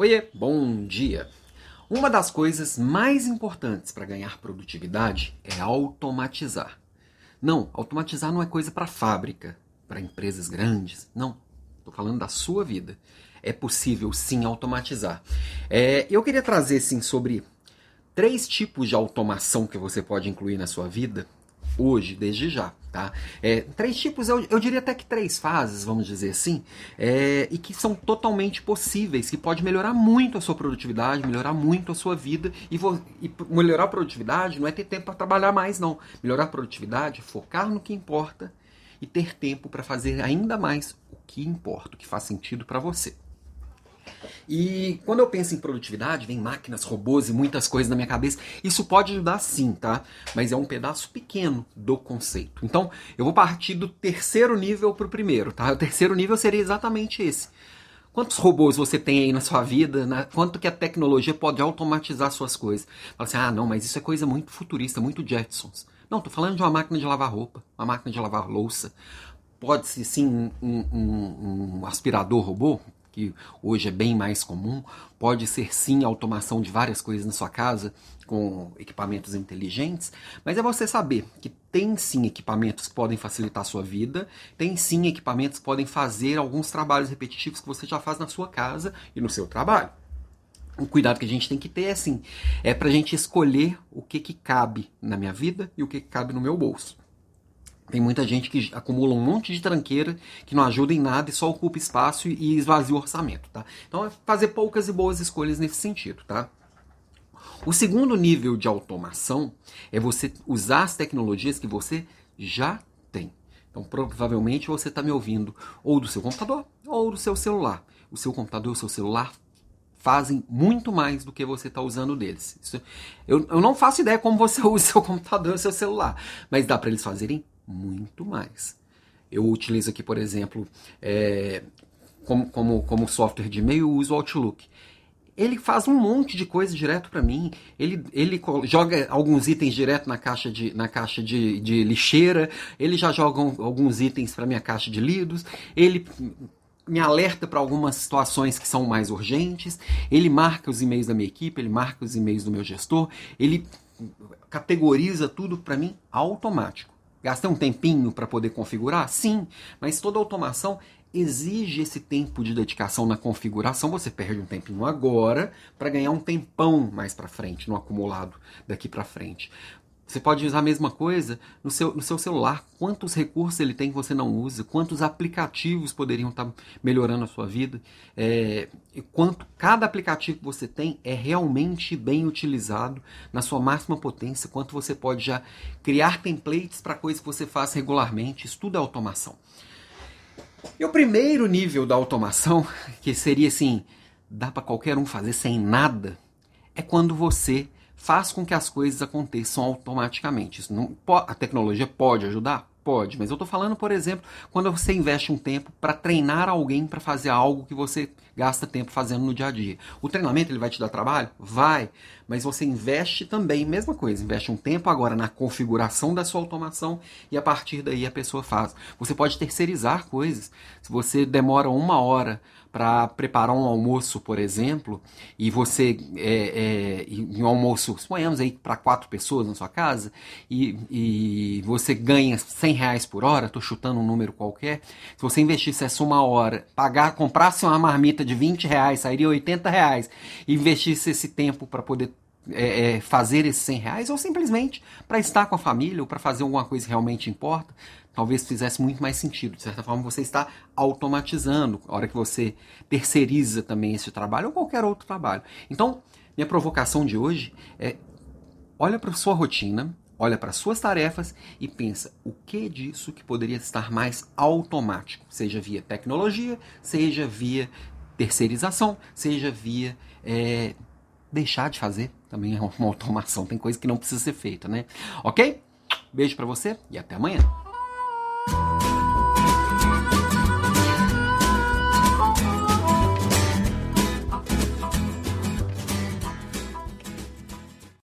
Oiê, bom dia! Uma das coisas mais importantes para ganhar produtividade é automatizar. Não, automatizar não é coisa para fábrica, para empresas grandes. Não, estou falando da sua vida. É possível sim automatizar. É, eu queria trazer sim sobre três tipos de automação que você pode incluir na sua vida hoje, desde já. Tá? É, três tipos, eu, eu, diria até que três fases, vamos dizer assim, é, e que são totalmente possíveis, que pode melhorar muito a sua produtividade, melhorar muito a sua vida. E, vo, e melhorar a produtividade não é ter tempo para trabalhar mais, não. Melhorar a produtividade é focar no que importa e ter tempo para fazer ainda mais o que importa, o que faz sentido para você. E quando eu penso em produtividade, vem máquinas, robôs e muitas coisas na minha cabeça. Isso pode ajudar sim, tá? Mas é um pedaço pequeno do conceito. Então, eu vou partir do terceiro nível para o primeiro, tá? O terceiro nível seria exatamente esse. Quantos robôs você tem aí na sua vida? Quanto que a tecnologia pode automatizar suas coisas? Fala assim, ah, não, mas isso é coisa muito futurista, muito Jetsons. Não, tô falando de uma máquina de lavar roupa, uma máquina de lavar louça. Pode-se sim um, um, um aspirador robô? Que hoje é bem mais comum, pode ser sim automação de várias coisas na sua casa com equipamentos inteligentes, mas é você saber que tem sim equipamentos que podem facilitar a sua vida, tem sim equipamentos que podem fazer alguns trabalhos repetitivos que você já faz na sua casa e no seu trabalho. O cuidado que a gente tem que ter é assim, é para a gente escolher o que, que cabe na minha vida e o que, que cabe no meu bolso. Tem muita gente que acumula um monte de tranqueira que não ajuda em nada e só ocupa espaço e esvazia o orçamento, tá? Então é fazer poucas e boas escolhas nesse sentido, tá? O segundo nível de automação é você usar as tecnologias que você já tem. Então provavelmente você está me ouvindo ou do seu computador ou do seu celular. O seu computador e o seu celular fazem muito mais do que você está usando deles. Isso, eu, eu não faço ideia como você usa o seu computador e o seu celular, mas dá para eles fazerem muito mais. Eu utilizo aqui, por exemplo, é, como, como, como software de e-mail, uso o Outlook. Ele faz um monte de coisa direto para mim. Ele, ele joga alguns itens direto na caixa de, na caixa de, de lixeira. Ele já joga alguns itens para minha caixa de lidos. Ele me alerta para algumas situações que são mais urgentes. Ele marca os e-mails da minha equipe. Ele marca os e-mails do meu gestor. Ele categoriza tudo para mim automático. Gastei um tempinho para poder configurar? Sim, mas toda automação exige esse tempo de dedicação na configuração. Você perde um tempinho agora para ganhar um tempão mais para frente, no acumulado daqui para frente. Você pode usar a mesma coisa no seu, no seu celular. Quantos recursos ele tem que você não usa? Quantos aplicativos poderiam estar tá melhorando a sua vida? É, e quanto cada aplicativo que você tem é realmente bem utilizado na sua máxima potência? Quanto você pode já criar templates para coisas que você faz regularmente? Isso tudo é automação. E o primeiro nível da automação, que seria assim, dá para qualquer um fazer sem nada, é quando você faz com que as coisas aconteçam automaticamente. Isso não, a tecnologia pode ajudar? Pode, mas eu estou falando, por exemplo, quando você investe um tempo para treinar alguém para fazer algo que você gasta tempo fazendo no dia a dia. O treinamento ele vai te dar trabalho? Vai, mas você investe também, mesma coisa, investe um tempo agora na configuração da sua automação e a partir daí a pessoa faz. Você pode terceirizar coisas. Se você demora uma hora para preparar um almoço, por exemplo, e você é, é, um almoço, suponhamos aí para quatro pessoas na sua casa, e, e você ganha 100 reais por hora, estou chutando um número qualquer, se você investisse essa uma hora, pagar, comprasse uma marmita de 20 reais, sairia 80 reais, e investisse esse tempo para poder é, é, fazer esses 100 reais, ou simplesmente para estar com a família, ou para fazer alguma coisa que realmente importa, talvez fizesse muito mais sentido. De certa forma, você está automatizando, a hora que você terceiriza também esse trabalho, ou qualquer outro trabalho. Então, minha provocação de hoje é: olha para sua rotina, olha para suas tarefas e pensa o que disso que poderia estar mais automático, seja via tecnologia, seja via terceirização, seja via é, deixar de fazer também é uma automação. Tem coisa que não precisa ser feita, né? Ok? Beijo para você e até amanhã.